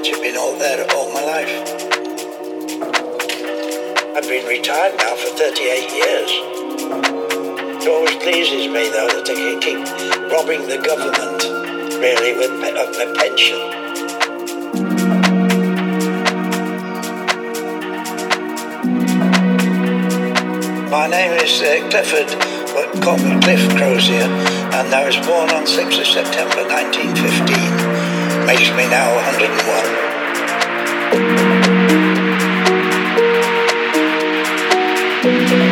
that you've been all there all my life. I've been retired now for 38 years. It always pleases me though that I can keep robbing the government, really, with, of my pension. My name is uh, Clifford, but call me Cliff Crozier, and I was born on 6th of September 1915 makes me now 101.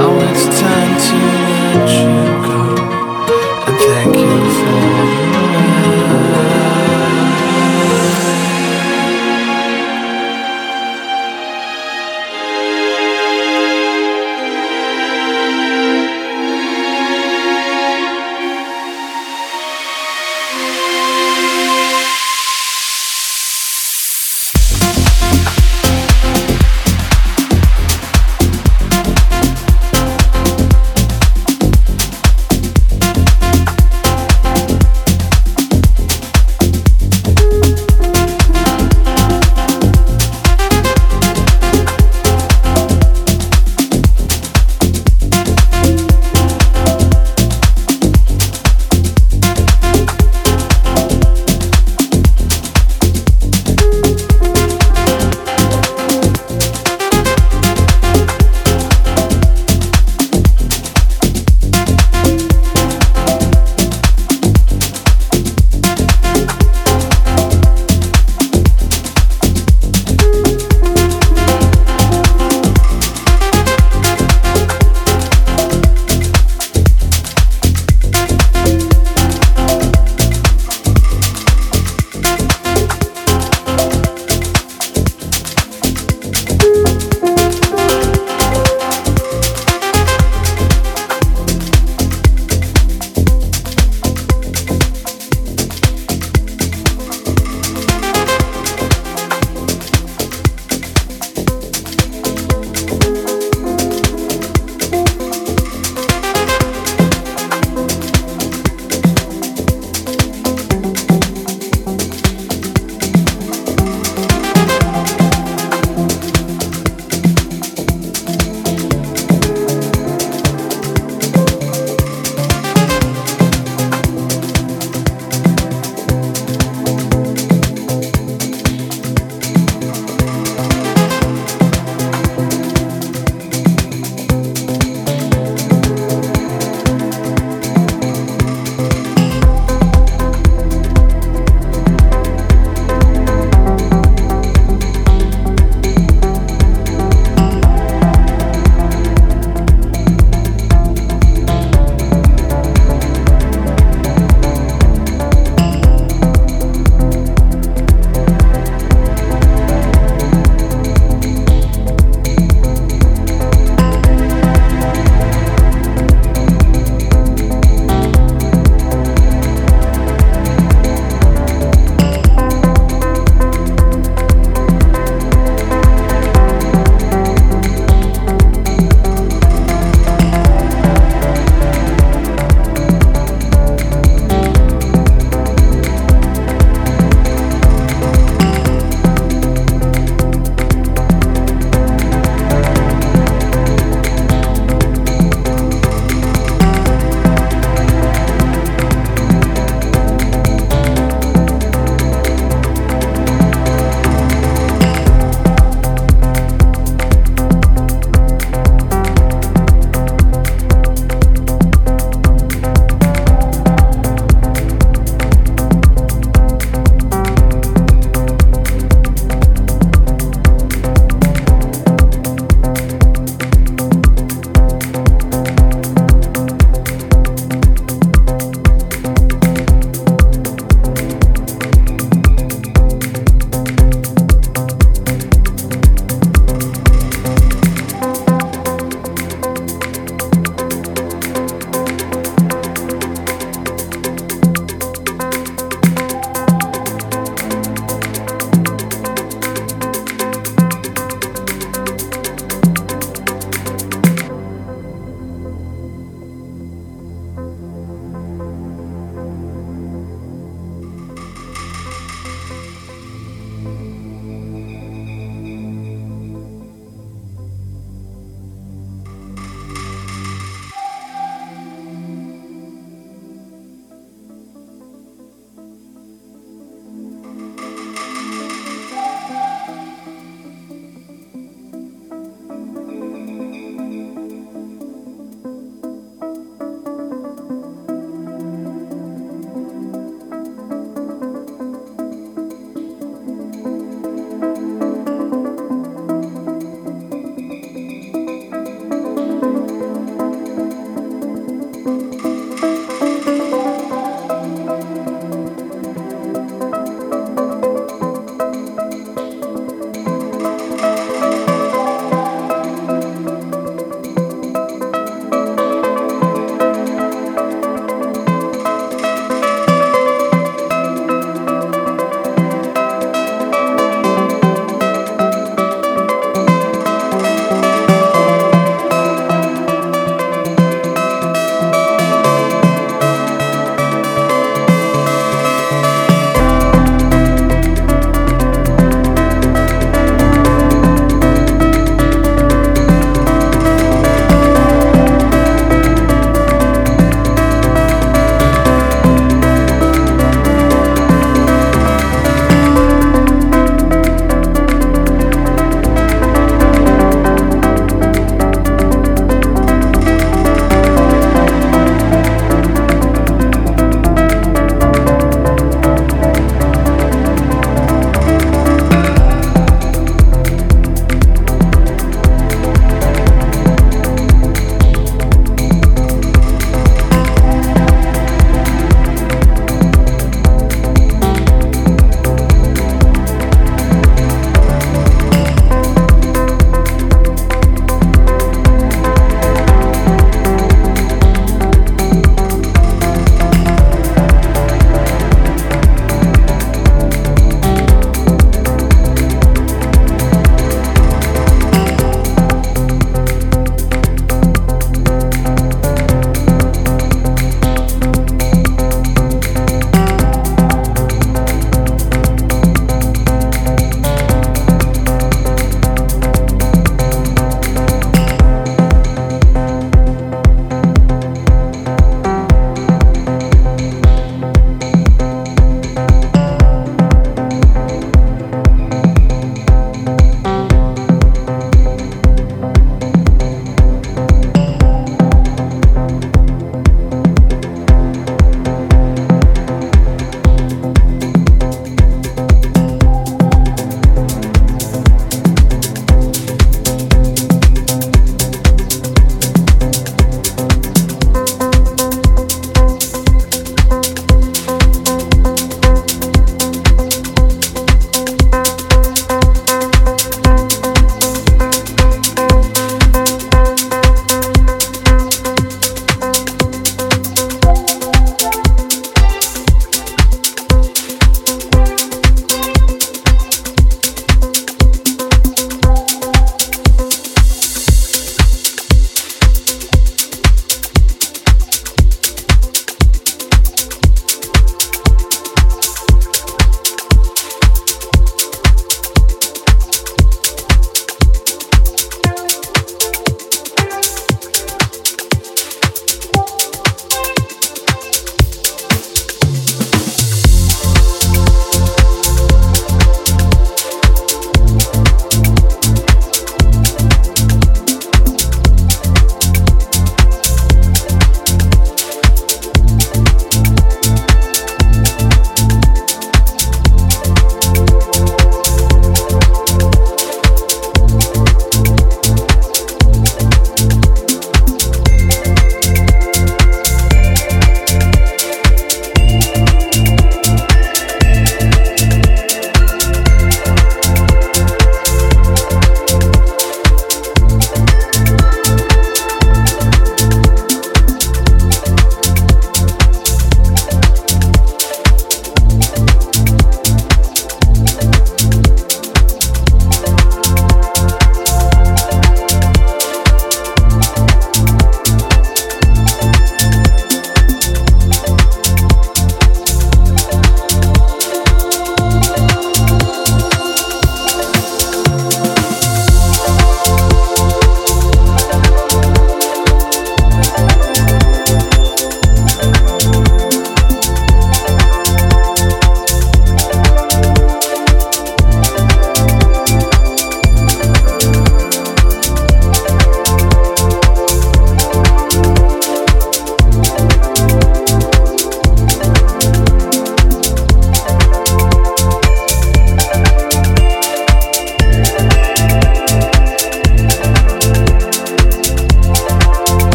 Now it's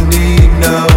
just a